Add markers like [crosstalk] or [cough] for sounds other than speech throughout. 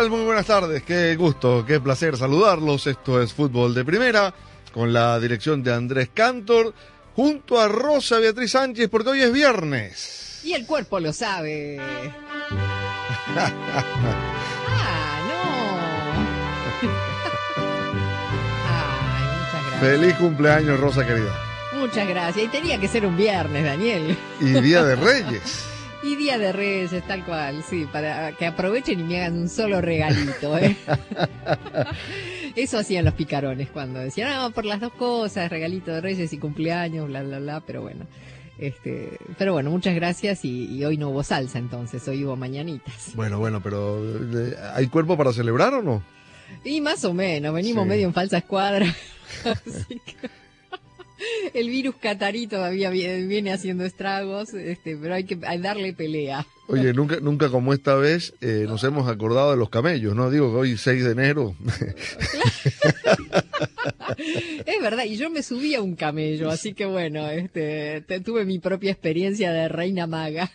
Tal? Muy buenas tardes. Qué gusto, qué placer saludarlos. Esto es Fútbol de Primera, con la dirección de Andrés Cantor, junto a Rosa Beatriz Sánchez, porque hoy es viernes. Y el cuerpo lo sabe. [laughs] ah, no. Ay, muchas gracias. Feliz cumpleaños, Rosa querida. Muchas gracias. Y tenía que ser un viernes, Daniel. Y Día de Reyes. Y Día de Reyes, tal cual, sí, para que aprovechen y me hagan un solo regalito, ¿eh? [laughs] Eso hacían los picarones cuando decían, ah, por las dos cosas, regalito de Reyes y cumpleaños, bla, bla, bla, pero bueno. Este, pero bueno, muchas gracias y, y hoy no hubo salsa entonces, hoy hubo mañanitas. Bueno, bueno, pero eh, ¿hay cuerpo para celebrar o no? Y más o menos, venimos Sí. medio en falsa escuadra. [laughs] Así que [laughs] el virus catarí todavía vi- viene haciendo estragos, este, pero hay que darle pelea. Oye, nunca, nunca como esta vez eh, nos hemos acordado de los camellos, ¿no? Digo que hoy 6 de enero. Es verdad, y yo me subí a un camello, así que bueno, este, te- tuve mi propia experiencia de reina maga.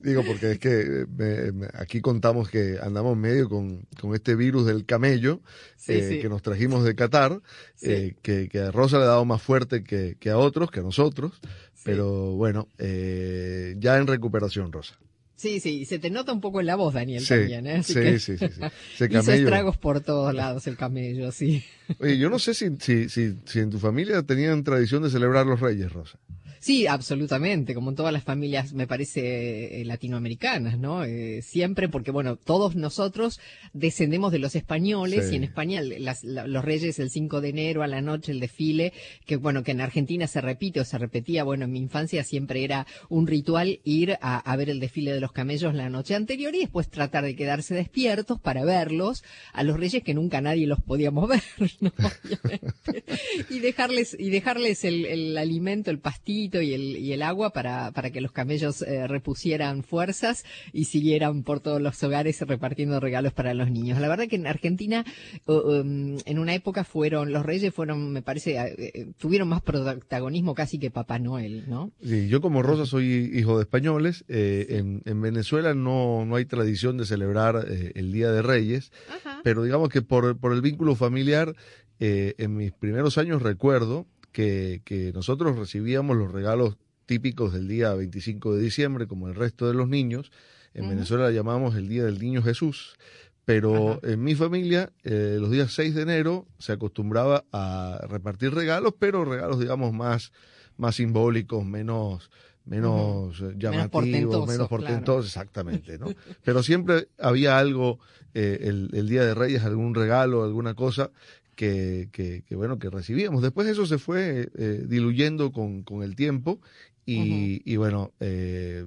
Digo, porque es que eh, me- me- aquí contamos que andamos medio con, con este virus del camello Sí, eh, sí. que nos trajimos de Qatar, Sí. eh, que, que a Rosa le ha dado más fuerte que, que a otros, que a nosotros. Pero bueno, eh, ya en recuperación, Rosa. Sí, sí, se te nota un poco en la voz, Daniel, Sí, también, ¿eh? Así sí, que sí, sí, sí. Ese Hizo [laughs] estragos por todos lados el camello, sí. Oye, yo no sé si, si, si, si en tu familia tenían tradición de celebrar los Reyes, Rosa. Sí, absolutamente, como en todas las familias, me parece, eh, latinoamericanas, ¿no? Eh, siempre, porque bueno, todos nosotros descendemos de los españoles Sí. y en España las- la- los reyes el 5 de enero a la noche, el desfile, que bueno, que en Argentina se repite o se repetía, bueno, en mi infancia siempre era un ritual ir a, a ver el desfile de los camellos la noche anterior y después tratar de quedarse despiertos para verlos a los reyes que nunca nadie los podíamos ver, [laughs] ¿no? [laughs] Y dejarles y dejarles el, el alimento, el pastito y el, y el agua para, para que los camellos eh, repusieran fuerzas y siguieran por todos los hogares repartiendo regalos para los niños. La verdad que en Argentina um, en una época fueron los reyes fueron me parece eh, tuvieron más protagonismo casi que Papá Noel, ¿no? Sí, yo como Rosa soy hijo de españoles. eh, en, en Venezuela no, no hay tradición de celebrar eh, el Día de Reyes. Ajá. pero digamos que por, por el vínculo familiar, eh, en mis primeros años recuerdo que, que nosotros recibíamos los regalos típicos del día 25 de diciembre, como el resto de los niños. En. Venezuela la llamamos el Día del Niño Jesús. Pero Ajá. en mi familia, eh, los días 6 de enero se acostumbraba a repartir regalos, pero regalos, digamos, más, más simbólicos, menos, menos eh, llamativos, portentosos, menos claro. portentosos, exactamente, ¿no? [laughs] Pero siempre había algo, eh, el, el Día de Reyes, algún regalo, alguna cosa que, que, que, bueno, que recibíamos. Después eso se fue eh, diluyendo con, con el tiempo y, y bueno, eh,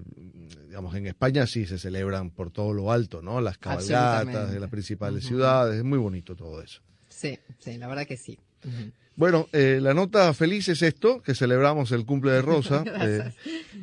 digamos, en España sí se celebran por todo lo alto, ¿no? Las cabalgatas de las principales ciudades, es muy bonito todo eso. Sí, sí, la verdad que sí. Bueno, eh, la nota feliz es esto, que celebramos el cumple de Rosa. [laughs] Eh,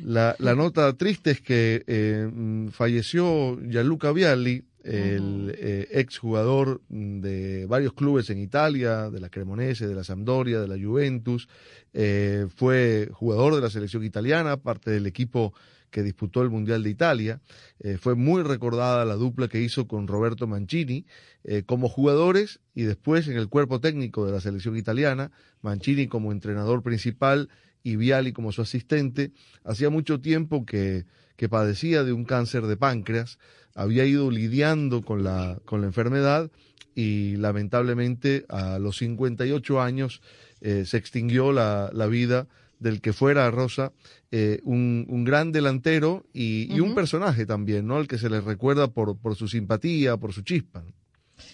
la, la nota triste es que eh, mm, falleció Gianluca Vialli, el Ujú. eh, exjugador de varios clubes en Italia, de la Cremonese, de la Sampdoria, de la Juventus. Eh, fue jugador de la selección italiana, parte del equipo que disputó el Mundial de Italia. Eh, fue muy recordada la dupla que hizo con Roberto Mancini eh, como jugadores y después en el cuerpo técnico de la selección italiana, Mancini como entrenador principal y Viali como su asistente. Hacía mucho tiempo que, que padecía de un cáncer de páncreas, había ido lidiando con la, con la enfermedad y lamentablemente a los 58 años eh, se extinguió la, la, vida del que fuera Rosa, eh, un, un, gran delantero y, y, un personaje también, ¿no? Al que se le recuerda por, por su simpatía, por su chispa.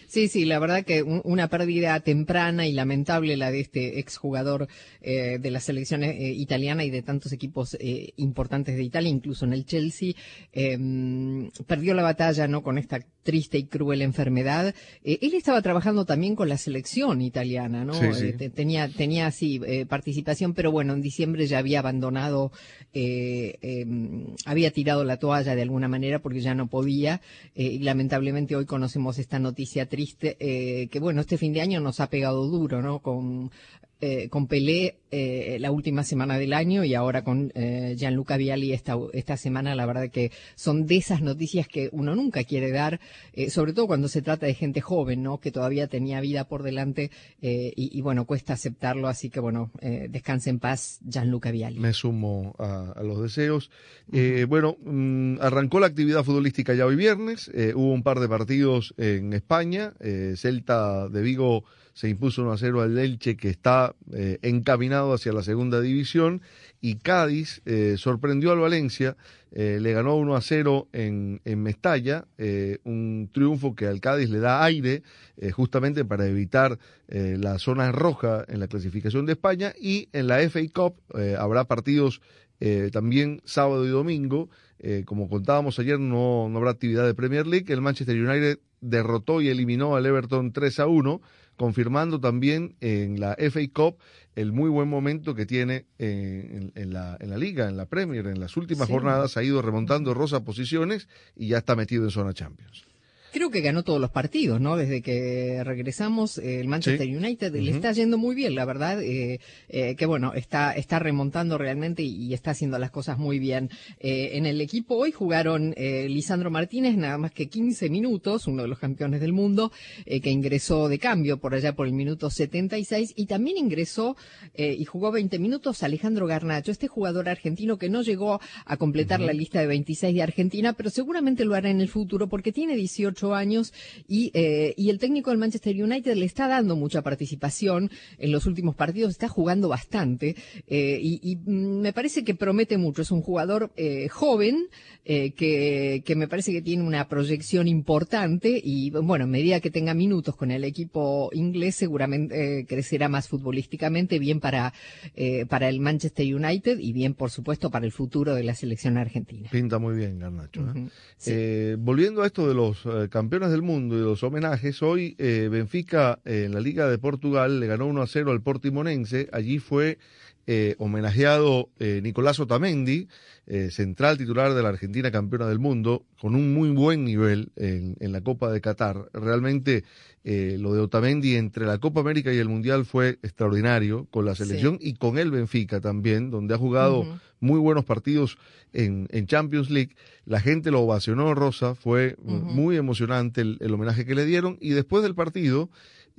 Sí, sí, la verdad que una pérdida temprana y lamentable la de este exjugador eh, de la selección eh, italiana y de tantos equipos eh, importantes de Italia, incluso en el Chelsea. Em, perdió la batalla, ¿no? Con esta triste y cruel enfermedad. Eh, él estaba trabajando también con la selección italiana, ¿no? Sí, sí. Eh, tenía, tenía así eh, participación, pero bueno, en diciembre ya había abandonado, em, había tirado la toalla de alguna manera porque ya no podía. y lamentablemente hoy conocemos esta noticia triste, que bueno, este fin de año nos ha pegado duro, ¿no? Con eh, con Pelé eh, la última semana del año y ahora con eh, Gianluca Vialli esta, esta semana, la verdad que son de esas noticias que uno nunca quiere dar, eh, sobre todo cuando se trata de gente joven, ¿no? Que todavía tenía vida por delante eh, y, y, bueno, cuesta aceptarlo, así que bueno, descanse en paz Gianluca Vialli. Me sumo a, a los deseos. Bueno, mmm, arrancó la actividad futbolística ya hoy viernes, hubo un par de partidos en España, Celta de Vigo se impuso 1 a 0 al Elche que está eh, encaminado hacia la segunda división y Cádiz eh, sorprendió al Valencia, eh, le ganó 1 a 0 en, en Mestalla, un triunfo que al Cádiz le da aire justamente para evitar la zona roja en la clasificación de España y en la FA Cup habrá partidos también sábado y domingo. como contábamos ayer, no, no habrá actividad de Premier League. El Manchester United derrotó y eliminó al Everton 3 a 1 confirmando también en la FA Cup el muy buen momento que tiene en, en, la, en la liga, en la Premier. En las últimas sí. jornadas ha ido remontando Rosa posiciones y ya está metido en zona Champions. Creo que ganó todos los partidos, ¿no? Desde que regresamos, el Manchester sí. United uh -huh. le está yendo muy bien, la verdad, eh, eh, que bueno, está, está remontando realmente y, y, está haciendo las cosas muy bien. Eh, en el equipo hoy jugaron eh, Lisandro Martínez, nada más que 15 minutos, uno de los campeones del mundo, que ingresó de cambio por allá por el minuto 76 y también ingresó y jugó 20 minutos Alejandro Garnacho, este jugador argentino que no llegó a completar uh -huh. la lista de 26 de Argentina, pero seguramente lo hará en el futuro porque tiene 18 años y, eh, y el técnico del Manchester United le está dando mucha participación en los últimos partidos, está jugando bastante eh, y, y, me parece que promete mucho. Es un jugador eh, joven que, que, me parece que tiene una proyección importante y bueno, a medida que tenga minutos con el equipo inglés seguramente crecerá más futbolísticamente, bien para, para el Manchester United y bien, por supuesto, para el futuro de la selección argentina. Pinta muy bien, Garnacho. Uh -huh. sí. volviendo a esto de los campeones del mundo y los homenajes, hoy eh, Benfica eh, en la Liga de Portugal le ganó 1 a 0 al Portimonense. Allí fue eh, homenajeado Nicolás Otamendi, central titular de la Argentina campeona del mundo, con un muy buen nivel en, en la Copa de Qatar. Realmente lo de Otamendi entre la Copa América y el Mundial fue extraordinario con la selección sí. y con el Benfica también, donde ha jugado uh -huh muy buenos partidos en, en, Champions League. La gente lo ovacionó, Rosa, fue uh -huh. muy emocionante el, el, homenaje que le dieron y después del partido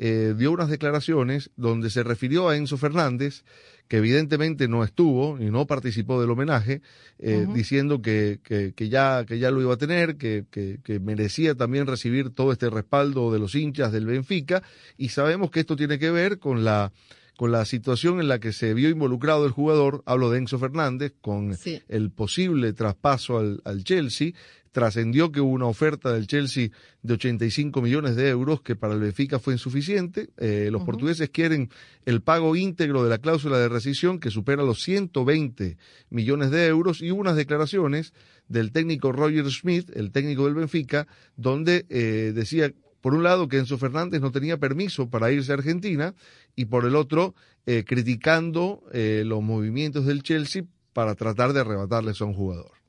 eh, dio unas declaraciones donde se refirió a Enzo Fernández, que evidentemente no estuvo y no participó del homenaje, eh, uh -huh. diciendo que, que, que, ya, que ya lo iba a tener, que, que, merecía también recibir todo este respaldo de los hinchas del Benfica y sabemos que esto tiene que ver con la con la situación en la que se vio involucrado el jugador, hablo de Enzo Fernández, con sí. el posible traspaso al, al Chelsea. Trascendió que hubo una oferta del Chelsea de 85 millones de euros que para el Benfica fue insuficiente. Eh, los uh -huh. portugueses quieren el pago íntegro de la cláusula de rescisión que supera los 120 millones de euros y hubo unas declaraciones del técnico Roger Smith, el técnico del Benfica, donde eh, decía por un lado que Enzo Fernández no tenía permiso para irse a Argentina y por el otro eh, criticando eh, los movimientos del Chelsea para tratar de arrebatarles a un jugador.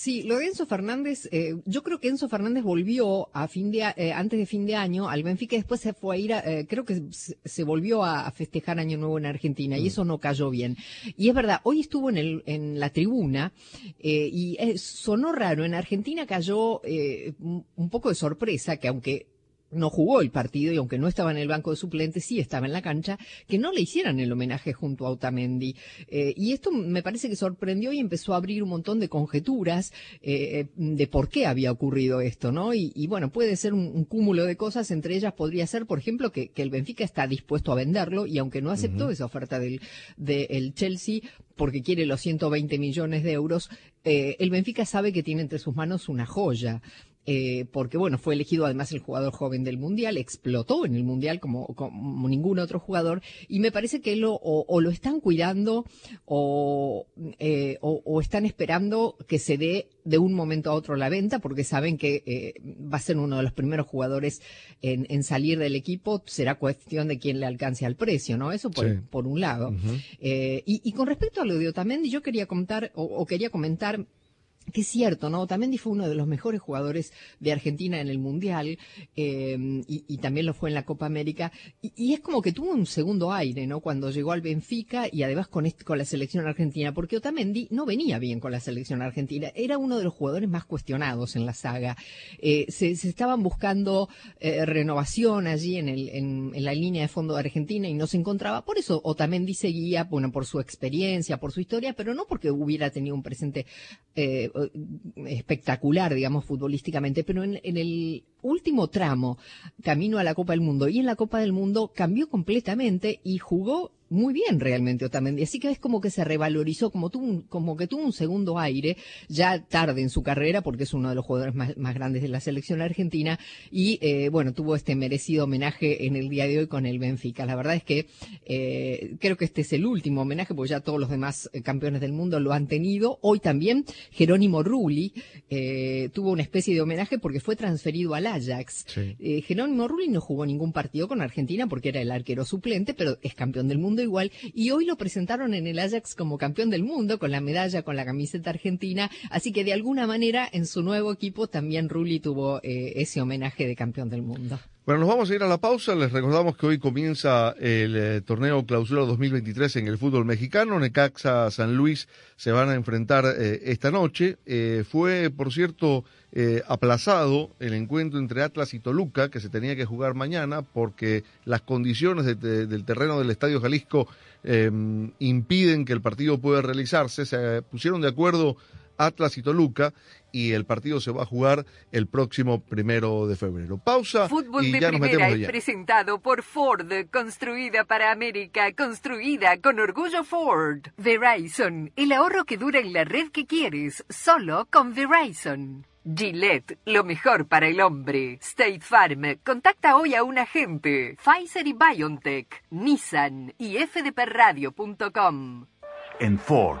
Sí, lo de Enzo Fernández, eh, yo creo que Enzo Fernández volvió a fin de, eh, antes de fin de año al Benfica después se fue a ir, a, eh, creo que se, se, volvió a festejar Año Nuevo en Argentina mm. y eso no cayó bien. Y es verdad, hoy estuvo en, el, en la tribuna y sonó raro, en Argentina cayó un poco de sorpresa que aunque no jugó el partido y aunque no estaba en el banco de suplentes, sí estaba en la cancha, que no le hicieran el homenaje junto a Otamendi. Eh, y esto me parece que sorprendió y empezó a abrir un montón de conjeturas eh, de por qué había ocurrido esto, ¿no? Y, bueno, puede ser un, cúmulo de cosas, entre ellas podría ser, por ejemplo, que, el Benfica está dispuesto a venderlo y aunque no aceptó esa oferta del, del Chelsea porque quiere los 120 millones de euros, eh, el Benfica sabe que tiene entre sus manos una joya. Eh, porque bueno, fue elegido además el jugador joven del Mundial, explotó en el Mundial como, como ningún otro jugador, y me parece que lo, o, lo están cuidando eh, o, o, están esperando que se dé de un momento a otro la venta, porque saben que eh, va a ser uno de los primeros jugadores en, salir del equipo, será cuestión de quién le alcance al precio, ¿no? Eso por, por un lado. y, y, con respecto a lo de Otamendi, yo quería comentar, o quería comentar que es cierto, ¿no? También fue uno de los mejores jugadores de Argentina en el Mundial eh, y, también lo fue en la Copa América. Y, es como que tuvo un segundo aire, ¿no? Cuando llegó al Benfica y además con, la selección argentina, porque Otamendi no venía bien con la selección argentina. Era uno de los jugadores más cuestionados en la saga. Eh, se, estaban buscando eh, renovación allí en, en, la línea de fondo de Argentina y no se encontraba. Por eso Otamendi seguía, bueno, por su experiencia, por su historia, pero no porque hubiera tenido un presente espectacular, digamos, futbolísticamente, pero en, el último tramo, camino a la Copa del Mundo y en la Copa del Mundo, cambió completamente y jugó muy bien realmente Otamendi. Así que es como que se revalorizó, como, tuvo como que tuvo un segundo aire, ya tarde en su carrera, porque es uno de los jugadores más, grandes de la selección argentina, y eh, bueno, tuvo este merecido homenaje en el día de hoy con el Benfica. La verdad es que eh, creo que este es el último homenaje, porque ya todos los demás eh, campeones del mundo lo han tenido. Hoy también Jerónimo Rulli tuvo una especie de homenaje porque fue transferido al Ajax. Jerónimo Rulli no jugó ningún partido con Argentina porque era el arquero suplente, pero es campeón del mundo igual y hoy lo presentaron en el Ajax como campeón del mundo con la medalla, con la camiseta argentina, así que de alguna manera en su nuevo equipo también Rulli tuvo eh, ese homenaje de campeón del mundo. Bueno, nos vamos a ir a la pausa. Les recordamos que hoy comienza el eh, torneo clausura 2023 en el fútbol mexicano. Necaxa San Luis se van a enfrentar eh, esta noche. fue, por cierto, aplazado el encuentro entre Atlas y Toluca, que se tenía que jugar mañana porque las condiciones del terreno del Estadio Jalisco impiden que el partido pueda realizarse. Se pusieron de acuerdo Atlas y Toluca y el partido se va a jugar el próximo primero de febrero. Pausa Fútbol y de ya nos metemos de presentado por Ford, construida para América, construida con orgullo Ford. Verizon, el ahorro que dura en la red que quieres, solo con Verizon. Gillette, lo mejor para el hombre. State Farm, contacta hoy a un agente. Pfizer y BioNTech, Nissan y fdpradio.com. En Ford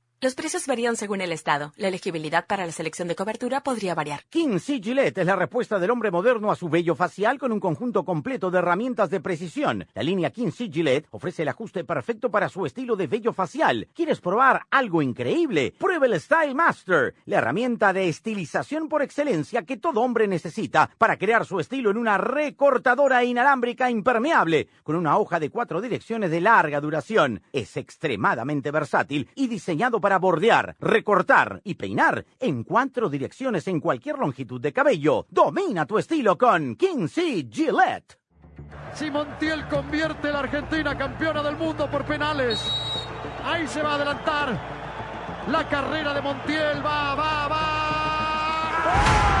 Los precios varían según el estado. La elegibilidad para la selección de cobertura podría variar. King C. Gillette es la respuesta del hombre moderno a su vello facial con un conjunto completo de herramientas de precisión. La línea King C. Gillette ofrece el ajuste perfecto para su estilo de vello facial. ¿Quieres probar algo increíble? Prueba el Style Master, la herramienta de estilización por excelencia que todo hombre necesita para crear su estilo en una recortadora inalámbrica impermeable con una hoja de cuatro direcciones de larga duración. Es extremadamente versátil y diseñado para bordear, recortar y peinar en cuatro direcciones en cualquier longitud de cabello. Domina tu estilo con King C. Gillette. Si Montiel convierte a la Argentina campeona del mundo por penales, ahí se va a adelantar la carrera de Montiel. Va, va, va.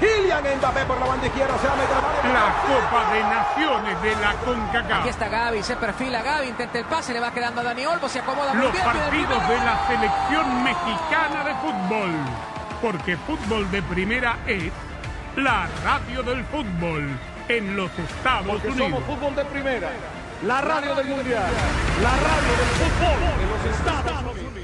Kylian Mbappé por la banda izquierda, se va a meter La Copa de Naciones de la CONCACAF. Aquí está Gaby, se perfila Gaby, intenta el pase, le va quedando a Dani Olmo, se acomoda Los muy bien. partidos de la selección mexicana de fútbol. Porque fútbol de primera es la radio del fútbol en los Estados Porque Unidos. somos fútbol de primera, la radio del mundial, la radio del fútbol en los Estados Unidos.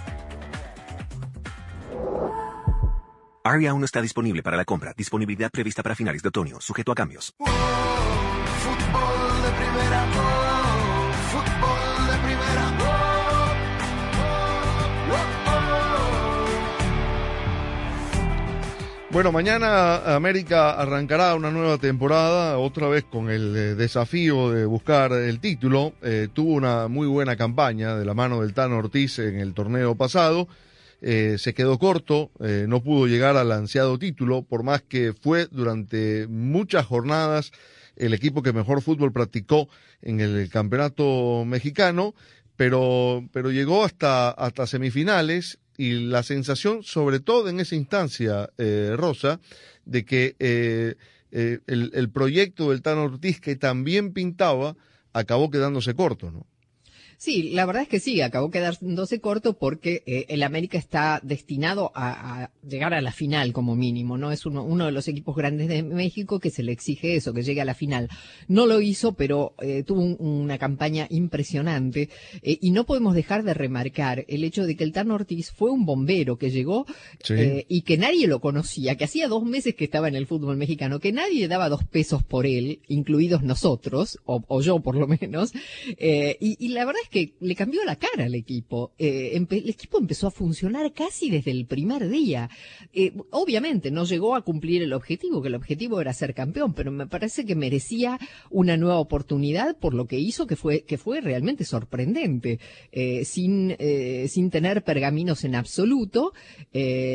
Aria aún no está disponible para la compra. Disponibilidad prevista para finales de otoño, sujeto a cambios. Bueno, mañana América arrancará una nueva temporada, otra vez con el eh, desafío de buscar el título. Eh, tuvo una muy buena campaña de la mano del Tano Ortiz en el torneo pasado. Eh, se quedó corto, eh, no pudo llegar al ansiado título, por más que fue durante muchas jornadas el equipo que mejor fútbol practicó en el campeonato mexicano, pero, pero llegó hasta, hasta semifinales y la sensación, sobre todo en esa instancia, eh, Rosa, de que eh, eh, el, el proyecto del Tano Ortiz, que también pintaba, acabó quedándose corto, ¿no? Sí, la verdad es que sí, acabó quedándose corto porque eh, el América está destinado a, a, llegar a la final como mínimo, ¿no? Es uno, uno de los equipos grandes de México que se le exige eso, que llegue a la final. No lo hizo, pero eh, tuvo un, una campaña impresionante eh, y no podemos dejar de remarcar el hecho de que el Tano Ortiz fue un bombero que llegó Sí. eh, y que nadie lo conocía, que hacía dos meses que estaba en el fútbol mexicano, que nadie daba dos pesos por él, incluidos nosotros, o, o yo por lo menos, y, y la verdad es que le cambió la cara al equipo. Eh, el equipo empezó a funcionar casi desde el primer día. Eh, obviamente no llegó a cumplir el objetivo, que el objetivo era ser campeón, pero me parece que merecía una nueva oportunidad por lo que hizo, que fue, que fue realmente sorprendente. Eh, sin, sin tener pergaminos en absoluto,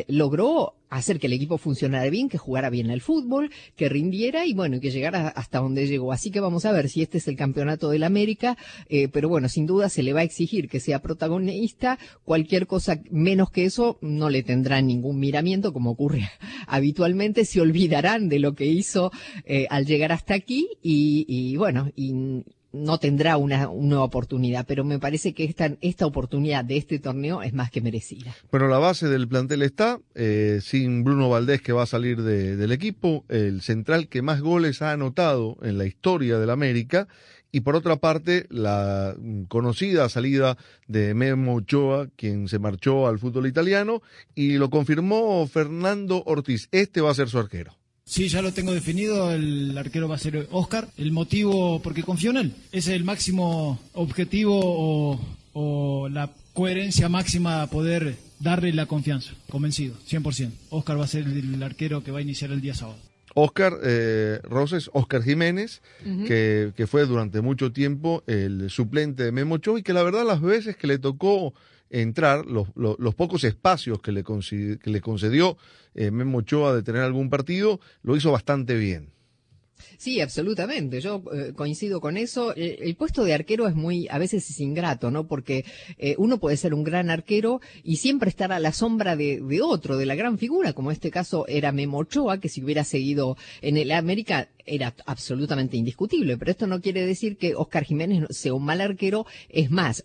logró hacer que el equipo funcionara bien, que jugara bien al fútbol, que rindiera y bueno, que llegara hasta donde llegó. Así que vamos a ver si este es el campeonato del América, eh, pero bueno, sin duda se le va a exigir que sea protagonista. Cualquier cosa menos que eso no le tendrá ningún miramiento, como ocurre [laughs] habitualmente. Se olvidarán de lo que hizo eh, al llegar hasta aquí y, y bueno, y no tendrá una, una nueva oportunidad, pero me parece que esta, esta oportunidad de este torneo es más que merecida. Bueno, la base del plantel está, eh, sin Bruno Valdés que va a salir de- del equipo, el central que más goles ha anotado en la historia del América, y por otra parte, la conocida salida de Memo Ochoa, quien se marchó al fútbol italiano, y lo confirmó Fernando Ortiz. Este va a ser su arquero. Sí, ya lo tengo definido, el arquero va a ser Oscar. El motivo, porque confío en él. Ese es el máximo objetivo o, o la coherencia máxima a poder darle la confianza. Convencido, 100%. Oscar va a ser el arquero que va a iniciar el día sábado. Oscar eh, Roses, Oscar Jiménez, que, que fue durante mucho tiempo el suplente de Memo Ochoa y que la verdad las veces que le tocó entrar, los, los, los pocos espacios que le, conci- que le concedió eh, Memo Ochoa de tener algún partido, lo hizo bastante bien. Sí, absolutamente. Yo eh, coincido con eso. El, puesto de arquero es muy, a veces es ingrato, ¿no? Porque eh, uno puede ser un gran arquero y siempre estar a la sombra de, otro, de la gran figura, como en este caso era Memo Ochoa, que si hubiera seguido en el América era absolutamente indiscutible. Pero esto no quiere decir que Oscar Jiménez sea un mal arquero. Es más,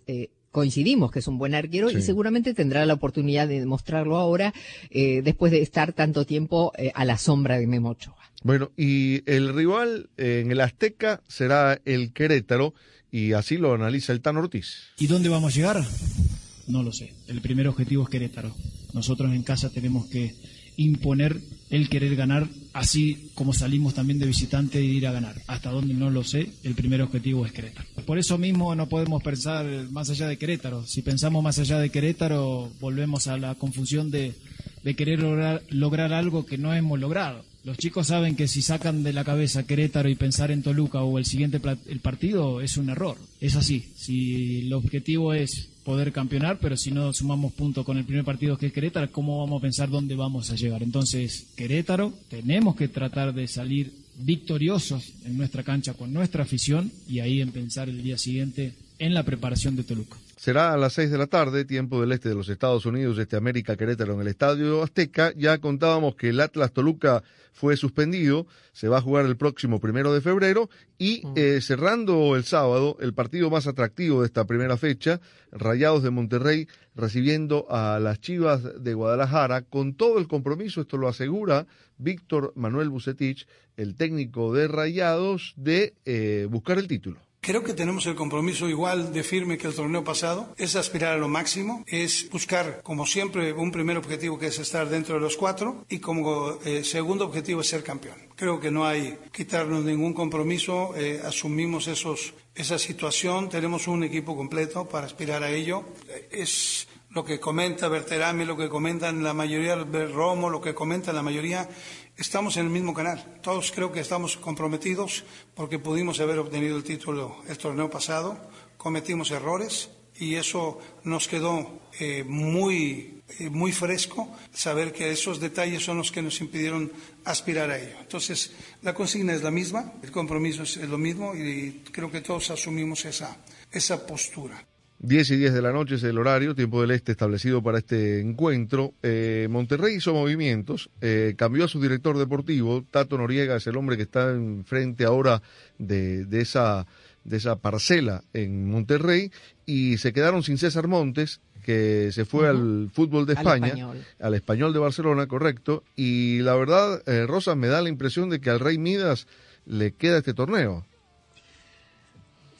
coincidimos que es un buen arquero y seguramente tendrá la oportunidad de demostrarlo ahora, eh, después de estar tanto tiempo eh, a la sombra de Memo Ochoa. Bueno, y el rival eh, en el Azteca será el Querétaro y así lo analiza el Tan Ortiz. ¿Y dónde vamos a llegar? No lo sé. El primer objetivo es Querétaro. Nosotros en casa tenemos que imponer el querer ganar, así como salimos también de visitante e ir a ganar. Hasta donde no lo sé, el primer objetivo es Querétaro. Por eso mismo no podemos pensar más allá de Querétaro. Si pensamos más allá de Querétaro, volvemos a la confusión de, de querer lograr, lograr algo que no hemos logrado. Los chicos saben que si sacan de la cabeza Querétaro y pensar en Toluca o el siguiente el partido es un error. Es así. Si el objetivo es poder campeonar, pero si no sumamos puntos con el primer partido que es Querétaro, ¿cómo vamos a pensar dónde vamos a llegar? Entonces, Querétaro, tenemos que tratar de salir victoriosos en nuestra cancha con nuestra afición y ahí en pensar el día siguiente en la preparación de Toluca. Será a las 6 de la tarde, tiempo del este de los Estados Unidos, este América Querétaro en el Estadio Azteca. Ya contábamos que el Atlas Toluca fue suspendido, se va a jugar el próximo primero de febrero y eh, cerrando el sábado, el partido más atractivo de esta primera fecha, Rayados de Monterrey recibiendo a las Chivas de Guadalajara con todo el compromiso, esto lo asegura Víctor Manuel Bucetich, el técnico de Rayados, de eh, buscar el título. Creo que tenemos el compromiso igual de firme que el torneo pasado, es aspirar a lo máximo, es buscar, como siempre, un primer objetivo que es estar dentro de los cuatro y como eh, segundo objetivo es ser campeón. Creo que no hay quitarnos ningún compromiso, eh, asumimos esos, esa situación, tenemos un equipo completo para aspirar a ello. Eh, Es lo que comenta Berterame, lo que comentan la mayoría, Romo, lo que comentan la mayoría, estamos en el mismo canal. Todos creo que estamos comprometidos porque pudimos haber obtenido el título el torneo pasado, cometimos errores y eso nos quedó eh, muy, eh, muy fresco, saber que esos detalles son los que nos impidieron aspirar a ello. Entonces, la consigna es la misma, el compromiso es lo mismo y creo que todos asumimos esa, esa postura. 10 y 10 de la noche es el horario, tiempo del este establecido para este encuentro. Eh, Monterrey hizo movimientos, eh, cambió a su director deportivo, Tato Noriega es el hombre que está enfrente ahora de, de, esa, de esa parcela en Monterrey, y se quedaron sin César Montes, que se fue al fútbol de Al España, Español. al español de Barcelona, correcto, y la verdad, eh, Rosa, me da la impresión de que al Rey Midas le queda este torneo.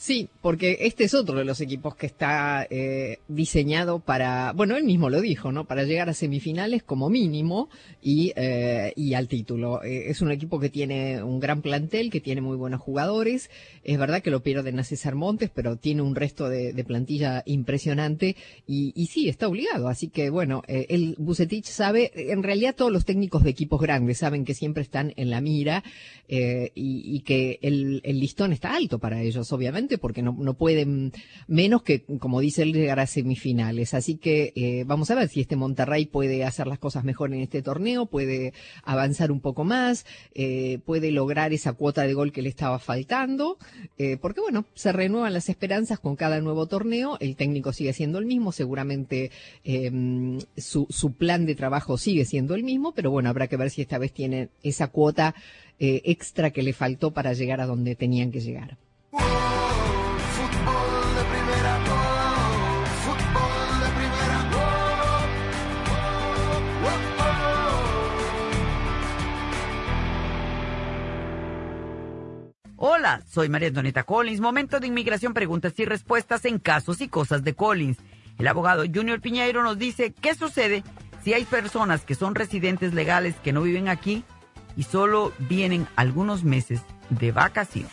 Sí, porque este es otro de los equipos que está eh, diseñado para, bueno, él mismo lo dijo, ¿no? Para llegar a semifinales como mínimo y, eh, al título. Eh, es un equipo que tiene un gran plantel, que tiene muy buenos jugadores. Es verdad que lo pierden a César Montes, pero tiene un resto de, plantilla impresionante y, sí, está obligado. Así que, bueno, eh, el Bucetich sabe, en realidad todos los técnicos de equipos grandes saben que siempre están en la mira y, y que el, el listón está alto para ellos, obviamente porque no, no pueden menos que, como dice él, llegar a semifinales. Así que eh, vamos a ver si este Monterrey puede hacer las cosas mejor en este torneo, puede avanzar un poco más, eh, puede lograr esa cuota de gol que le estaba faltando, eh, porque bueno, se renuevan las esperanzas con cada nuevo torneo, el técnico sigue siendo el mismo, seguramente su, su plan de trabajo sigue siendo el mismo, pero bueno, habrá que ver si esta vez tienen esa cuota extra que le faltó para llegar a donde tenían que llegar. Hola, soy María Antonieta Collins. Momento de inmigración, preguntas y respuestas en casos y cosas de Collins. El abogado Junior Piñeiro nos dice qué sucede si hay personas que son residentes legales que no viven aquí y solo vienen algunos meses de vacaciones.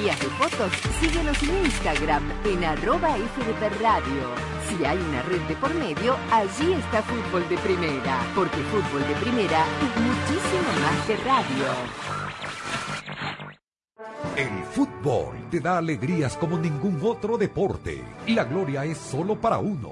de fotos, síguenos en Instagram en arroba FDP Radio. Si hay una red de por medio, allí está Fútbol de Primera, porque Fútbol de Primera es muchísimo más que radio. El fútbol te da alegrías como ningún otro deporte. La gloria es solo para uno,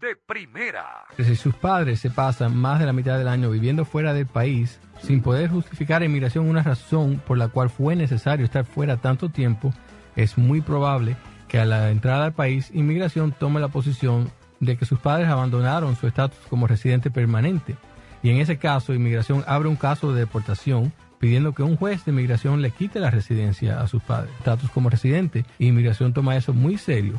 de primera. Si sus padres se pasan más de la mitad del año viviendo fuera del país, sin poder justificar a inmigración una razón por la cual fue necesario estar fuera tanto tiempo, es muy probable que a la entrada al país, inmigración tome la posición de que sus padres abandonaron su estatus como residente permanente. Y en ese caso, inmigración abre un caso de deportación pidiendo que un juez de inmigración le quite la residencia a sus padres, estatus como residente. Inmigración toma eso muy serio.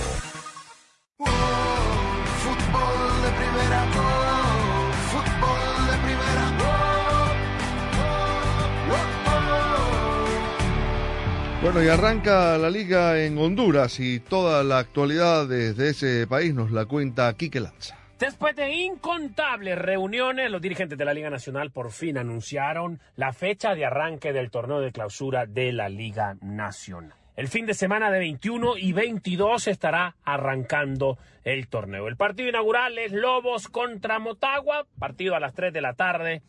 Bueno, y arranca la liga en Honduras y toda la actualidad desde ese país nos la cuenta Quique Lanza. Después de incontables reuniones, los dirigentes de la Liga Nacional por fin anunciaron la fecha de arranque del torneo de clausura de la Liga Nacional. El fin de semana de 21 y 22 estará arrancando el torneo. El partido inaugural es Lobos contra Motagua, partido a las 3 de la tarde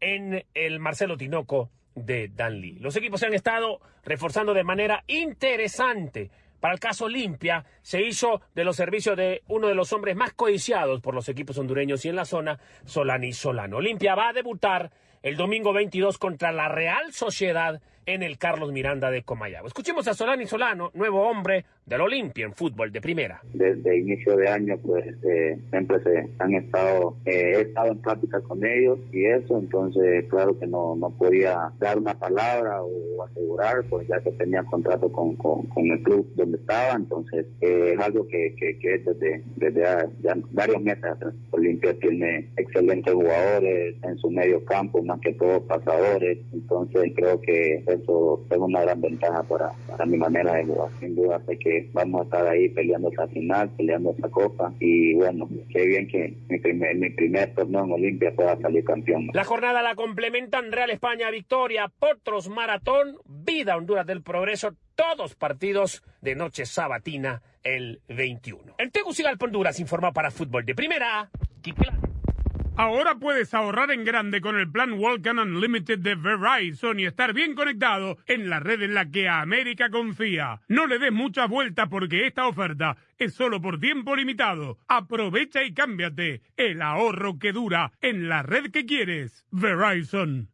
en el Marcelo Tinoco de Danlí. Los equipos se han estado reforzando de manera interesante. Para el caso Olimpia, se hizo de los servicios de uno de los hombres más codiciados por los equipos hondureños y en la zona, Solani Solano. Olimpia va a debutar el domingo 22 contra la Real Sociedad en el Carlos Miranda de Comayagua. Escuchemos a Solani Solano, nuevo hombre del Olimpia en fútbol de primera. Desde inicio de año, pues eh, siempre se han estado, eh, he estado en plática con ellos y eso, entonces claro que no, no podía dar una palabra o asegurar, pues ya que tenía contrato con, con, el club donde estaba, entonces eh, es algo que, que, que desde, desde ya varios meses Olimpia tiene excelentes jugadores en su medio campo, más que todos pasadores, entonces creo que eso es una gran ventaja para, para mi manera de jugar. Sin duda sé que vamos a estar ahí peleando esa final, peleando esa copa y bueno, qué bien que mi primer, mi primer torneo en Olimpia pueda salir campeón. La jornada la complementan Real España Victoria, Potros Maratón, Vida Honduras del Progreso, todos partidos de noche sabatina el 21. En Tegucigalpa, Honduras, informa para Fútbol de Primera, Ahora puedes ahorrar en grande con el plan Walkan Unlimited de Verizon y estar bien conectado en la red en la que América confía. No le des mucha vuelta porque esta oferta es solo por tiempo limitado. Aprovecha y cámbiate. El ahorro que dura en la red que quieres. Verizon.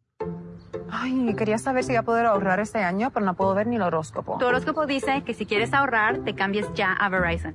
Ay, quería saber si voy a poder ahorrar este año, pero no puedo ver ni el horóscopo. Tu horóscopo dice que si quieres ahorrar, te cambies ya a Verizon.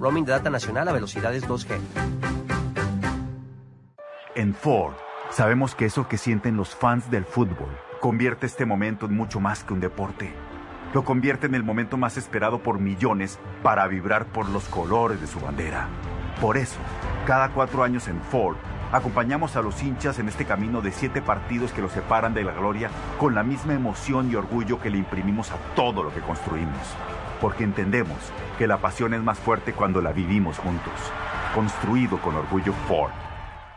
Roaming de data nacional a velocidades 2G. En Ford, sabemos que eso que sienten los fans del fútbol convierte este momento en mucho más que un deporte. Lo convierte en el momento más esperado por millones para vibrar por los colores de su bandera. Por eso, cada cuatro años en Ford, acompañamos a los hinchas en este camino de siete partidos que los separan de la gloria con la misma emoción y orgullo que le imprimimos a todo lo que construimos porque entendemos que la pasión es más fuerte cuando la vivimos juntos. Construido con orgullo Ford.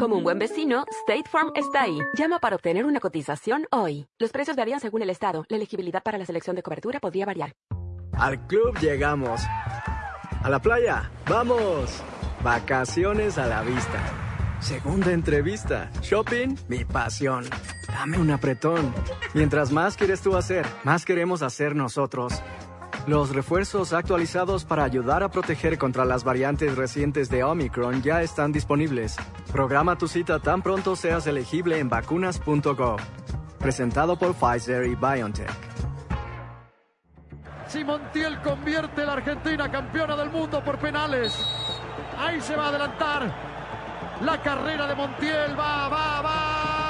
Como un buen vecino, State Farm está ahí. Llama para obtener una cotización hoy. Los precios varían según el estado. La elegibilidad para la selección de cobertura podría variar. Al club llegamos. A la playa. ¡Vamos! Vacaciones a la vista. Segunda entrevista. Shopping, mi pasión. Dame un apretón. Mientras más quieres tú hacer, más queremos hacer nosotros. Los refuerzos actualizados para ayudar a proteger contra las variantes recientes de Omicron ya están disponibles. Programa tu cita tan pronto seas elegible en vacunas.gov. Presentado por Pfizer y BioNTech. Si Montiel convierte a la Argentina campeona del mundo por penales. Ahí se va a adelantar. La carrera de Montiel va, va, va.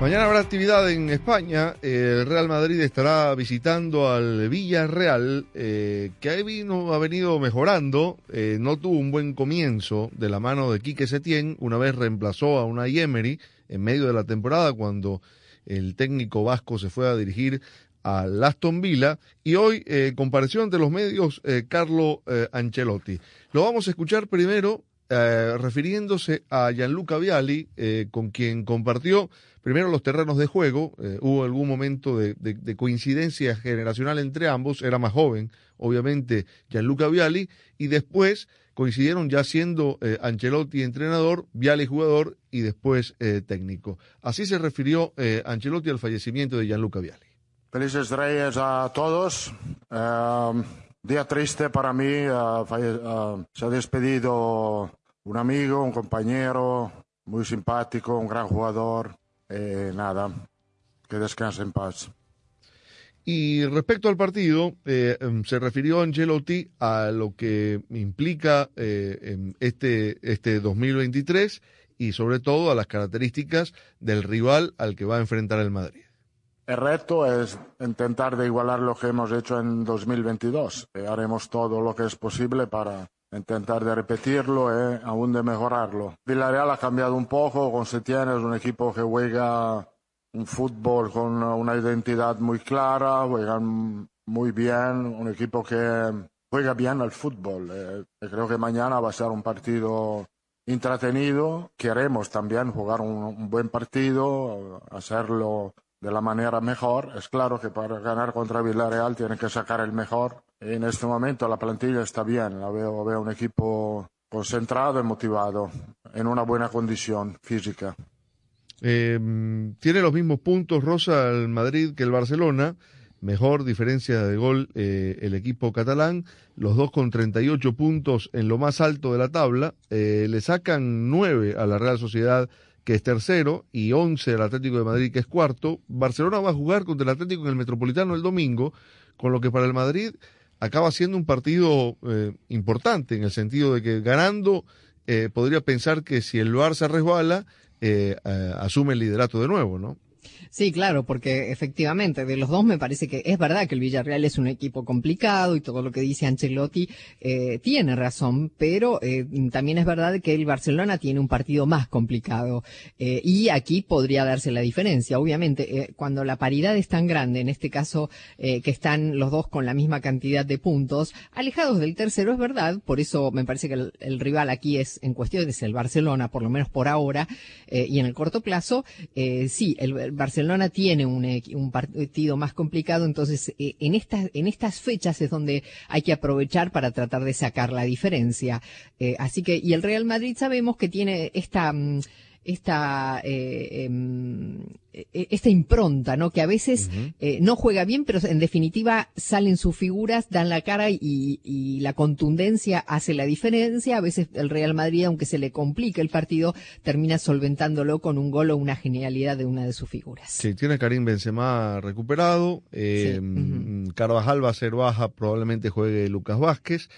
Mañana habrá actividad en España. El Real Madrid estará visitando al Villarreal, eh, que ahí vino, ha venido mejorando. Eh, no tuvo un buen comienzo de la mano de Quique Setién. Una vez reemplazó a una Emery en medio de la temporada cuando el técnico vasco se fue a dirigir al Aston Villa. Y hoy eh, compareció ante los medios eh, Carlo Ancelotti. Lo vamos a escuchar primero refiriéndose a Gianluca Vialli, con quien compartió primero los terrenos de juego. eh, hubo algún momento de, de- de coincidencia generacional entre ambos. Era más joven, obviamente, Gianluca Vialli, y después coincidieron ya siendo eh, Ancelotti entrenador, Vialli jugador y después eh, técnico. Así se refirió eh, Ancelotti al fallecimiento de Gianluca Vialli. Felices Reyes a todos. Día triste para mí. se ha despedido un amigo, un compañero, muy simpático, un gran jugador. Eh, nada, que descanse en paz. Y respecto al partido, eh, em, se refirió Ancelotti a lo que implica eh, em, este, este 2023 y sobre todo a las características del rival al que va a enfrentar el Madrid. El reto es intentar de igualar lo que hemos hecho en 2022. Eh, haremos todo lo que es posible para intentar de repetirlo y aún de mejorarlo. Villarreal ha cambiado un poco, con Setién es un equipo que juega un fútbol con una identidad muy clara, juegan muy bien, un equipo que juega bien al fútbol. Eh, creo que mañana va a ser un partido entretenido. Queremos también jugar un buen partido, hacerlo de la manera mejor. Es claro que para ganar contra Villarreal tiene que sacar el mejor. En este momento la plantilla está bien, la veo, veo un equipo concentrado y motivado, en una buena condición física. Eh, tiene los mismos puntos Rosa el Madrid que el Barcelona, mejor diferencia de gol eh, el equipo catalán, los dos con 38 puntos en lo más alto de la tabla, eh, le sacan 9 a la Real Sociedad que es tercero y 11 al Atlético de Madrid que es cuarto. Barcelona va a jugar contra el Atlético en el Metropolitano el domingo, con lo que para el Madrid acaba siendo un partido eh, importante en el sentido de que ganando eh, podría pensar que si el Barça resbala, eh, eh, asume el liderato de nuevo, ¿no? Sí, claro, porque efectivamente de los dos me parece que es verdad que el Villarreal es un equipo complicado y todo lo que dice Ancelotti eh, tiene razón, pero eh, también es verdad que el Barcelona tiene un partido más complicado eh, y aquí podría darse la diferencia. Obviamente, eh, cuando la paridad es tan grande, en este caso eh, que están los dos con la misma cantidad de puntos, alejados del tercero es verdad, por eso me parece que el, rival aquí es en cuestión es el Barcelona, por lo menos por ahora, y en el corto plazo, sí, el Barcelona tiene un, un partido más complicado, entonces eh, en estas en estas fechas es donde hay que aprovechar para tratar de sacar la diferencia. Eh, así que y el Real Madrid sabemos que tiene esta mm, esta eh, em, eh, esta impronta, ¿no? Que a veces eh, no juega bien, pero en definitiva salen sus figuras, dan la cara y, y la contundencia hace la diferencia. A veces el Real Madrid, aunque se le complique el partido, termina solventándolo con un gol o una genialidad de una de sus figuras. Sí, tiene Karim Benzema recuperado, eh, Carvajal va a ser baja, probablemente juegue Lucas Vázquez.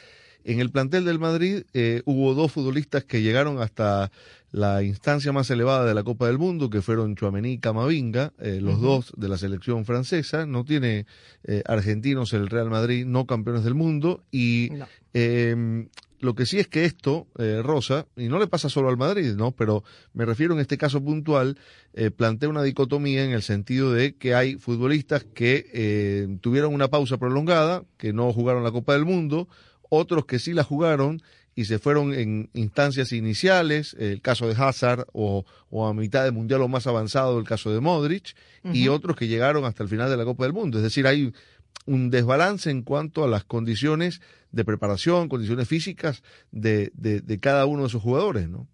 En el plantel del Madrid eh, hubo dos futbolistas que llegaron hasta la instancia más elevada de la Copa del Mundo, que fueron Chouameni y Camavinga, eh, los dos de la selección francesa. No tiene eh, argentinos el Real Madrid, no campeones del mundo. Y eh, lo que sí es que esto, eh, Rosa, y no le pasa solo al Madrid, ¿no? Pero me refiero en este caso puntual, plantea una dicotomía en el sentido de que hay futbolistas que eh, tuvieron una pausa prolongada, que no jugaron la Copa del Mundo, otros que sí la jugaron y se fueron en instancias iniciales, el caso de Hazard o, o a mitad de mundial o más avanzado el caso de Modric, y otros que llegaron hasta el final de la Copa del Mundo. Es decir, hay un desbalance en cuanto a las condiciones de preparación, condiciones físicas de, de, de cada uno de sus jugadores, ¿no?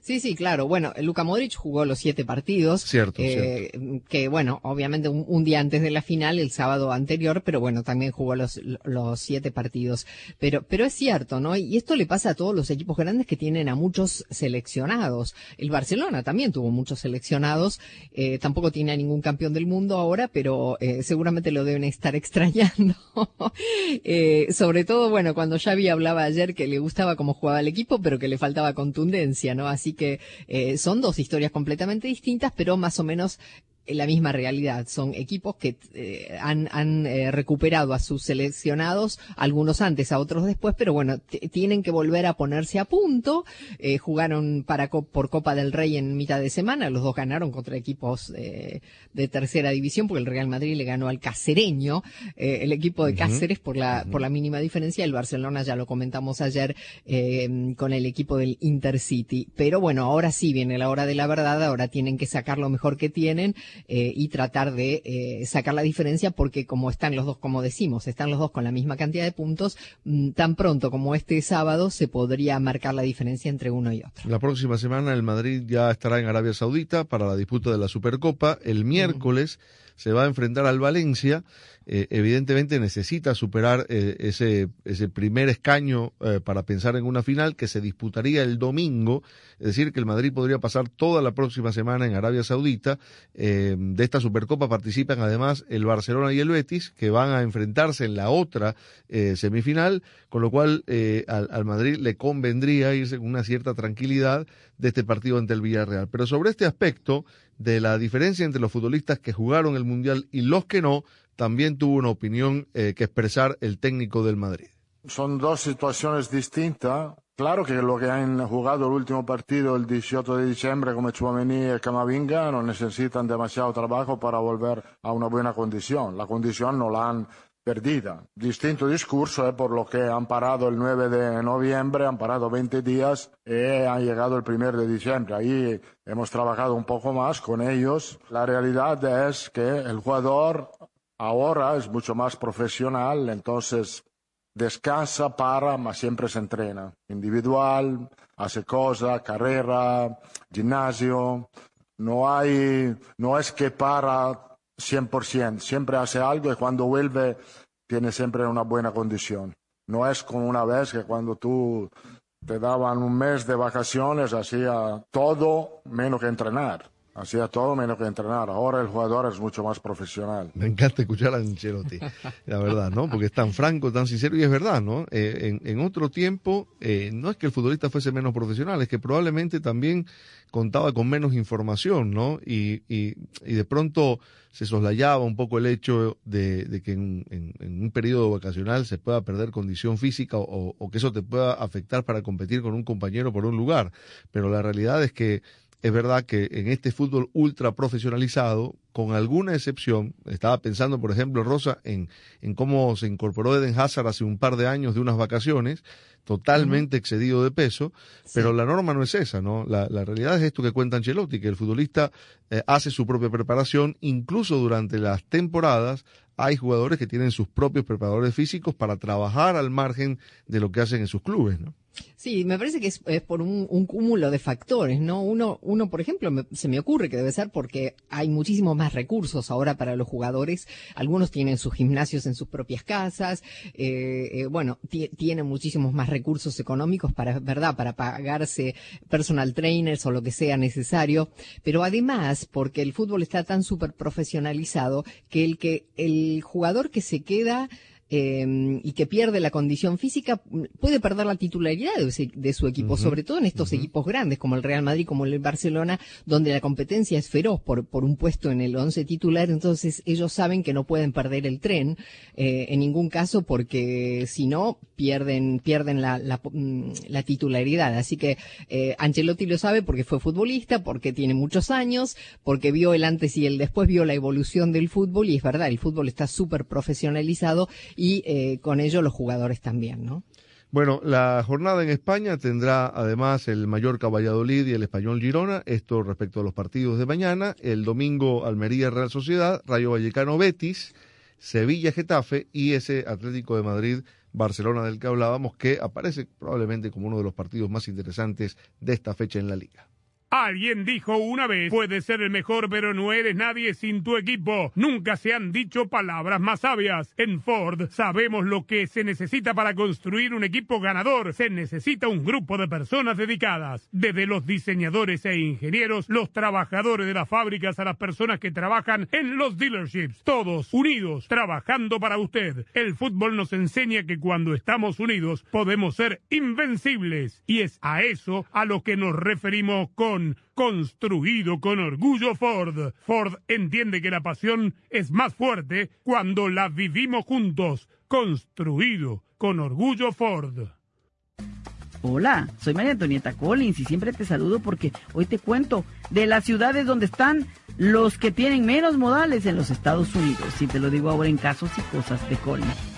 Sí, sí, claro. Bueno, Luka Modric jugó los siete partidos. Cierto, eh, cierto. Que bueno, obviamente un, un, día antes de la final, el sábado anterior, pero bueno, también jugó los, los siete partidos. Pero, pero es cierto, ¿no? Y esto le pasa a todos los equipos grandes que tienen a muchos seleccionados. El Barcelona también tuvo muchos seleccionados. Eh, tampoco tiene a ningún campeón del mundo ahora, pero eh, seguramente lo deben estar [laughs] extrañando. Eh, sobre todo, bueno, cuando Xavi hablaba ayer que le gustaba cómo jugaba el equipo, pero que le faltaba contundencia, ¿no? Así que eh, son dos historias completamente distintas, pero más o menos la misma realidad. Son equipos que eh, han, han eh, recuperado a sus seleccionados, algunos antes, a otros después, pero bueno, tienen que volver a ponerse a punto. Eh, jugaron para por Copa del Rey en mitad de semana, los dos ganaron contra equipos eh, de tercera división, porque el Real Madrid le ganó al Cacereño, el equipo de Cáceres, uh -huh. por la, uh -huh. por la mínima diferencia. El Barcelona ya lo comentamos ayer eh, con el equipo del Intercity. Pero bueno, ahora sí viene la hora de la verdad, ahora tienen que sacar lo mejor que tienen eh, y tratar de eh, sacar la diferencia porque como están los dos, como decimos, están los dos con la misma cantidad de puntos, mmm, tan pronto como este sábado se podría marcar la diferencia entre uno y otro. La próxima semana el Madrid ya estará en Arabia Saudita para la disputa de la Supercopa. El miércoles mm. se va a enfrentar al Valencia eh, evidentemente necesita superar eh, ese, ese primer escaño eh, para pensar en una final que se disputaría el domingo, es decir, que el Madrid podría pasar toda la próxima semana en Arabia Saudita. De esta Supercopa participan además el Barcelona y el Betis, que van a enfrentarse en la otra semifinal, con lo cual al, al Madrid le convendría irse con una cierta tranquilidad de este partido ante el Villarreal. Pero sobre este aspecto de la diferencia entre los futbolistas que jugaron el Mundial y los que no, también tuvo una opinión eh, que expresar el técnico del Madrid. Son dos situaciones distintas. Claro que los que han jugado el último partido el 18 de diciembre, como Chouameni y Camavinga, no necesitan demasiado trabajo para volver a una buena condición. La condición no la han perdida. Distinto discurso es por lo que han parado el 9 de noviembre, han parado 20 días y han llegado el 1 de diciembre. Ahí hemos trabajado un poco más con ellos. La realidad es que el jugador ahora es mucho más profesional, entonces descansa, para, ma siempre se entrena. Individual, hace cosas, carrera, gimnasio. No hay, no es que para 100%, siempre hace algo y cuando vuelve tiene siempre una buena condición. No es como una vez que cuando tú te daban un mes de vacaciones hacía todo menos que entrenar. Hacía todo menos que entrenar. Ahora el jugador es mucho más profesional. Me encanta escuchar a Ancelotti, la verdad, ¿no? Porque es tan franco, tan sincero y es verdad, ¿no? Eh, en, en, otro tiempo, eh, no es que el futbolista fuese menos profesional, es que probablemente también contaba con menos información, ¿no? Y, y, y de pronto se soslayaba un poco el hecho de, de que en, un periodo vacacional se pueda perder condición física o que eso te pueda afectar para competir con un compañero por un lugar. Pero la realidad es que es verdad que en este fútbol ultra profesionalizado, con alguna excepción, estaba pensando, por ejemplo, Rosa, en, en cómo se incorporó Eden Hazard hace un par de años de unas vacaciones, totalmente uh -huh. excedido de peso, sí. pero la norma no es esa, ¿no? La, la, realidad es esto que cuenta Ancelotti, que el futbolista eh, hace su propia preparación, incluso durante las temporadas hay jugadores que tienen sus propios preparadores físicos para trabajar al margen de lo que hacen en sus clubes, ¿no? Sí, me parece que es, es por un, un, cúmulo de factores, ¿no? Uno, uno por ejemplo, me, se me ocurre que debe ser porque hay muchísimos más recursos ahora para los jugadores. Algunos tienen sus gimnasios en sus propias casas, eh, eh, bueno, tienen muchísimos más recursos económicos para, ¿verdad? Para pagarse personal trainers o lo que sea necesario. Pero además, porque el fútbol está tan súper profesionalizado que el que, el jugador que se queda eh, y que pierde la condición física, puede perder la titularidad de, ese, de su equipo, uh -huh. sobre todo en estos uh -huh. equipos grandes como el Real Madrid, como el Barcelona, donde la competencia es feroz por, por un puesto en el once titular, entonces ellos saben que no pueden perder el tren eh, en ningún caso porque si no pierden, pierden la, la, mm, la titularidad. Así que eh, Ancelotti lo sabe porque fue futbolista, porque tiene muchos años, porque vio el antes y el después, vio la evolución del fútbol y es verdad, el fútbol está súper profesionalizado y eh, con ello los jugadores también, ¿no? Bueno, la jornada en España tendrá además el Mallorca Valladolid y el Español Girona, esto respecto a los partidos de mañana, el domingo Almería Real Sociedad, Rayo Vallecano Betis, Sevilla-Getafe y ese Atlético de Madrid-Barcelona del que hablábamos, que aparece probablemente como uno de los partidos más interesantes de esta fecha en la liga. Alguien dijo una vez, puedes ser el mejor, pero no eres nadie sin tu equipo. Nunca se han dicho palabras más sabias. En Ford sabemos lo que se necesita para construir un equipo ganador. Se necesita un grupo de personas dedicadas, desde los diseñadores e ingenieros, los trabajadores de las fábricas a las personas que trabajan en los dealerships. Todos unidos, trabajando para usted. El fútbol nos enseña que cuando estamos unidos podemos ser invencibles. Y es a eso a lo que nos referimos con construido con orgullo Ford. Ford entiende que la pasión es más fuerte cuando la vivimos juntos. Construido con orgullo Ford. Hola, soy María Antonieta Collins y siempre te saludo porque hoy te cuento de las ciudades donde están los que tienen menos modales en los Estados Unidos. Y te lo digo ahora en casos y cosas de Collins.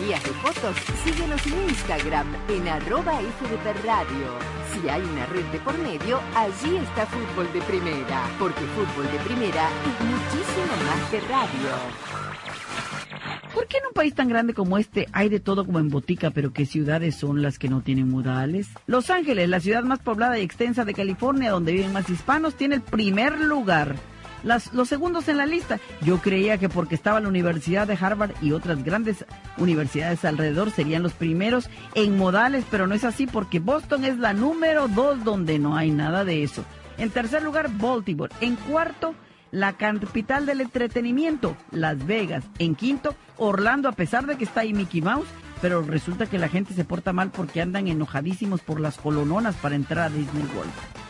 de fotos, síguenos en Instagram en arroba FDP Radio. Si hay una red de por medio, allí está Fútbol de Primera, porque Fútbol de Primera es muchísimo más que radio. ¿Por qué en un país tan grande como este hay de todo como en botica, pero qué ciudades son las que no tienen modales? Los Ángeles, la ciudad más poblada y extensa de California, donde viven más hispanos, tiene el primer lugar los segundos en la lista. Yo creía que porque estaba la Universidad de Harvard y otras grandes universidades alrededor serían los primeros en modales, pero no es así porque Boston es la número dos donde no hay nada de eso. En tercer lugar, Baltimore. En cuarto, la capital del entretenimiento, Las Vegas. En quinto, Orlando, a pesar de que está ahí Mickey Mouse, pero resulta que la gente se porta mal porque andan enojadísimos por las colononas para entrar a Disney World.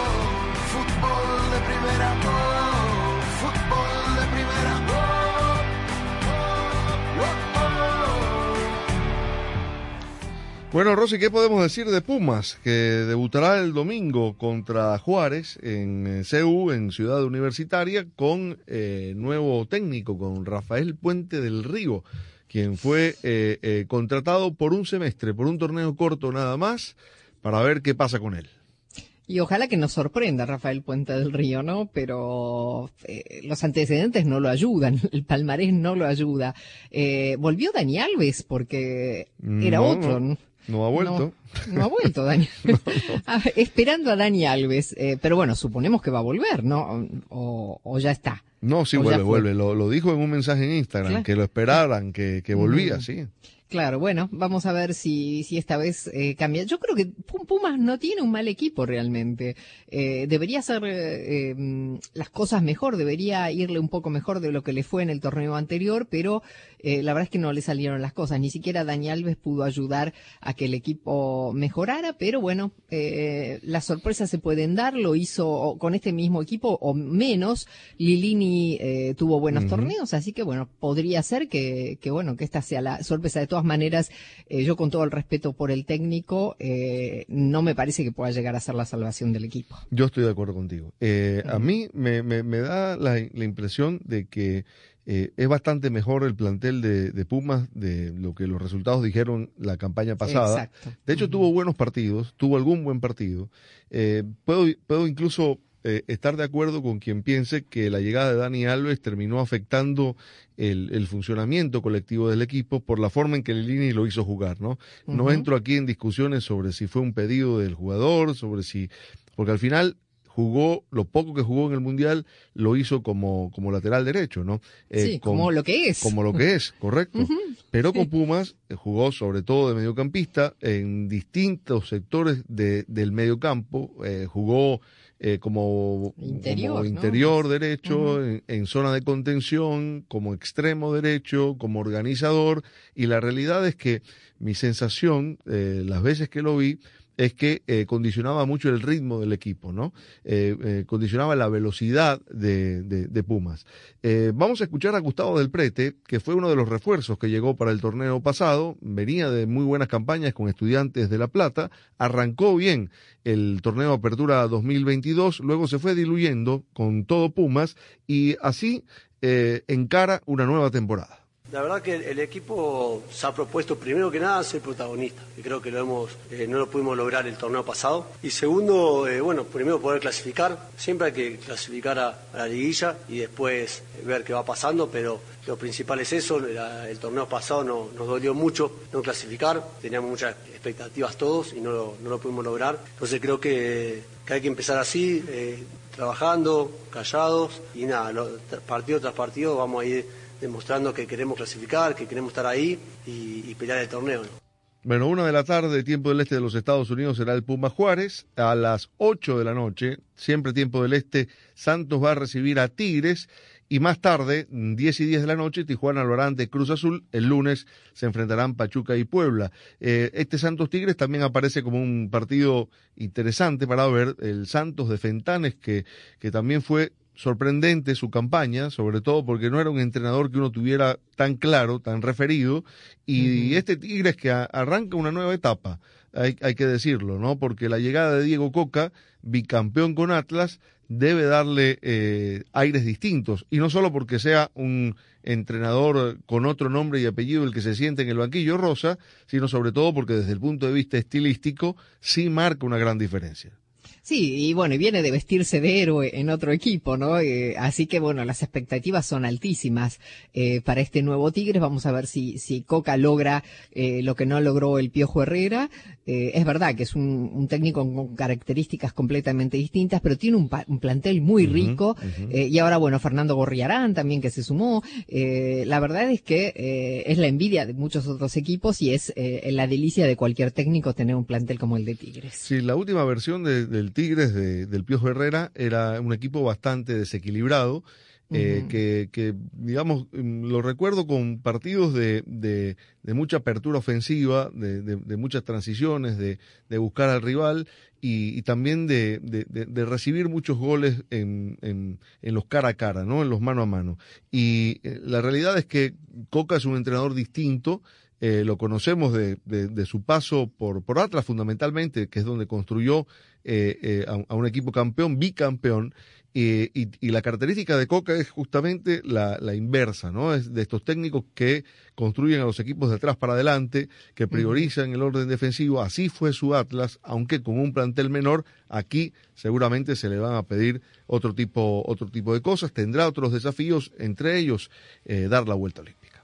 Bueno, Rosy, ¿qué podemos decir de Pumas? Que debutará el domingo contra Juárez en eh, CU, en Ciudad Universitaria, con eh, nuevo técnico, con Rafael Puente del Río, quien fue eh, eh, contratado por un semestre, por un torneo corto nada más, para ver qué pasa con él. Y ojalá que nos sorprenda Rafael Puente del Río, ¿no? Pero eh, los antecedentes no lo ayudan, [laughs] el palmarés no lo ayuda. Eh, volvió Dani Alves porque era otro. no, no ha vuelto. No, no ha vuelto Dani. [laughs] Esperando a Dani Alves. eh, pero bueno, suponemos que va a volver, ¿no? O, o ya está. No, sí, O vuelve, vuelve. Lo, lo dijo en un mensaje en Instagram, Claro. que lo esperaran, que, que volvía, sí. Claro, bueno, vamos a ver si, si esta vez eh, cambia. Yo creo que Pum- Pumas no tiene un mal equipo realmente. Eh, debería hacer eh, mm, las cosas mejor, debería irle un poco mejor de lo que le fue en el torneo anterior, pero la verdad es que no le salieron las cosas. Ni siquiera Dani Alves pudo ayudar a que el equipo mejorara, pero bueno, las sorpresas se pueden dar. Lo hizo con este mismo equipo o menos. Lilini eh, tuvo buenos torneos, así que bueno, podría ser que, que bueno, que esta sea la sorpresa. De todas maneras, eh, yo con todo el respeto por el técnico, eh, no me parece que pueda llegar a ser la salvación del equipo. Yo estoy de acuerdo contigo. Eh, A mí me, me- me da la, la impresión de que es bastante mejor el plantel de, de Pumas de lo que los resultados dijeron la campaña pasada. Exacto. De hecho, tuvo buenos partidos, tuvo algún buen partido. Puedo, puedo incluso eh, estar de acuerdo con quien piense que la llegada de Dani Alves terminó afectando el, el funcionamiento colectivo del equipo por la forma en que Lilini lo hizo jugar, ¿no? No entro aquí en discusiones sobre si fue un pedido del jugador, sobre si, porque al final jugó, lo poco que jugó en el Mundial, lo hizo como, como lateral derecho, ¿no? Eh, Sí, como lo que es. Como lo que es, correcto. Pero con Pumas eh, jugó sobre todo de mediocampista en distintos sectores de, del mediocampo, eh, jugó eh, como Interior, como ¿no? interior derecho, en, en zona de contención, como extremo derecho, como organizador, y la realidad es que mi sensación, eh, las veces que lo vi, es que eh, condicionaba mucho el ritmo del equipo, ¿no? Eh, eh, condicionaba la velocidad de, de- de Pumas. Vamos a escuchar a Gustavo del Prete, que fue uno de los refuerzos que llegó para el torneo pasado, venía de muy buenas campañas con estudiantes de La Plata, arrancó bien el torneo Apertura 2022, luego se fue diluyendo con todo Pumas y así encara una nueva temporada. La verdad que el equipo se ha propuesto primero que nada ser protagonista, que creo que lo hemos, eh, no lo pudimos lograr el torneo pasado. Y segundo, eh, bueno, primero poder clasificar. Siempre hay que clasificar a, la liguilla y después ver qué va pasando, pero lo principal es eso. La- el torneo pasado no- nos dolió mucho no clasificar, teníamos muchas expectativas todos y no lo, no lo pudimos lograr. Entonces creo que, que hay que empezar así, eh, trabajando, callados y nada, lo- partido tras partido vamos a ir demostrando que queremos clasificar, que queremos estar ahí y, pelear el torneo. ¿no? Bueno, una de la tarde, tiempo del este de los Estados Unidos, será el Puma Juárez. A las 8 de la noche, siempre tiempo del este, Santos va a recibir a Tigres. Y más tarde, 10 y 10 de la noche, Tijuana lo Cruz Azul. El lunes se enfrentarán Pachuca y Puebla. Eh, este Santos Tigres también aparece como un partido interesante para ver. El Santos de Fentanes, que, que también fue sorprendente su campaña, sobre todo porque no era un entrenador que uno tuviera tan claro, tan referido, y este Tigres que a- arranca una nueva etapa, hay, hay que decirlo, ¿no? Porque la llegada de Diego Coca, bicampeón con Atlas, debe darle eh, aires distintos, y no solo porque sea un entrenador con otro nombre y apellido el que se siente en el banquillo rosa, sino sobre todo porque desde el punto de vista estilístico sí marca una gran diferencia. Sí, y bueno, y viene de vestirse de héroe en otro equipo, ¿no? Eh, así que bueno, las expectativas son altísimas eh, para este nuevo Tigres. Vamos a ver si, si Coca logra eh, lo que no logró el Piojo Herrera. Eh, es verdad que es un, un técnico con características completamente distintas, pero tiene un, pa- un plantel muy rico. Y ahora, bueno, Fernando Gorriarán también que se sumó. La verdad es que es la envidia de muchos otros equipos y es la delicia de cualquier técnico tener un plantel como el de Tigres. Sí, la última versión de- del Tigres de- del Piojo Herrera era un equipo bastante desequilibrado, eh, que, que, digamos, mm, lo recuerdo con partidos de, de, de mucha apertura ofensiva, de, muchas transiciones, de, buscar al rival y, y también de recibir muchos goles en, en, en los cara a cara, ¿no? En los mano a mano. Y eh, la realidad es que Coca es un entrenador distinto, eh, lo conocemos de, de, de, su paso por, por Atlas fundamentalmente, que es donde construyó eh, eh, a, a, un equipo campeón, bicampeón, y, la característica de Coca es justamente la, la, inversa, ¿no? Es de estos técnicos que construyen a los equipos de atrás para adelante, que priorizan el orden defensivo. Así fue su Atlas, aunque con un plantel menor, aquí seguramente se le van a pedir otro tipo, otro tipo de cosas. Tendrá otros desafíos, entre ellos dar la vuelta olímpica.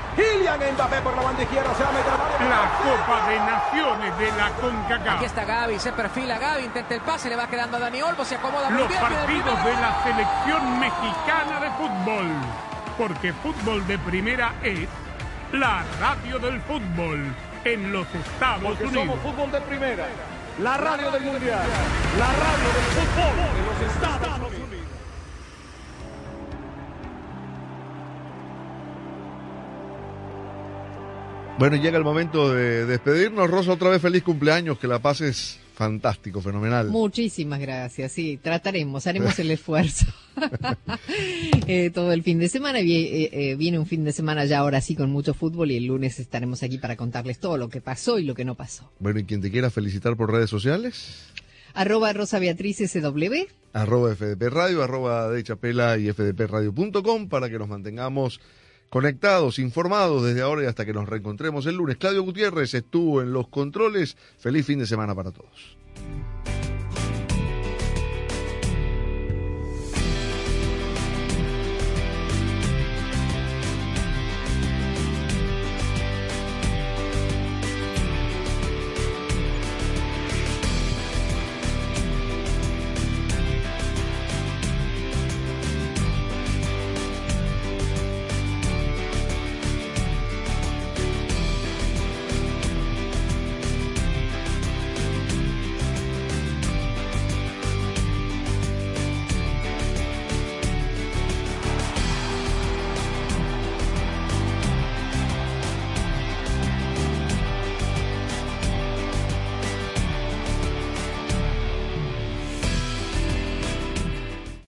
Kylian Mbappé por la banda izquierda, se va a meter a La Copa de Naciones de la CONCACAF. Aquí está Gaby, se perfila Gaby, intenta el pase, le va quedando a Dani Olmo, se acomoda muy Los bien. partidos de la selección mexicana de fútbol. Porque fútbol de primera es la radio del fútbol en los Estados Porque Unidos. somos fútbol de primera. La radio del mundial. La radio del fútbol de los Estados Unidos. Bueno, llega el momento de despedirnos. Rosa, otra vez feliz cumpleaños, que la pases Fantástico, fenomenal. Muchísimas gracias, sí, trataremos, haremos el esfuerzo. [laughs] eh, todo el fin de semana, eh, eh, viene un fin de semana ya ahora sí con mucho fútbol y el lunes estaremos aquí para contarles todo lo que pasó y lo que no pasó. Bueno, y quien te quiera felicitar por redes sociales. Arroba Rosa Beatriz SW. Arroba FDP Radio, arroba de Chapela y fdpradio.com para que nos mantengamos conectados, informados desde ahora y hasta que nos reencontremos el lunes. Claudio Gutiérrez estuvo en los controles. Feliz fin de semana para todos.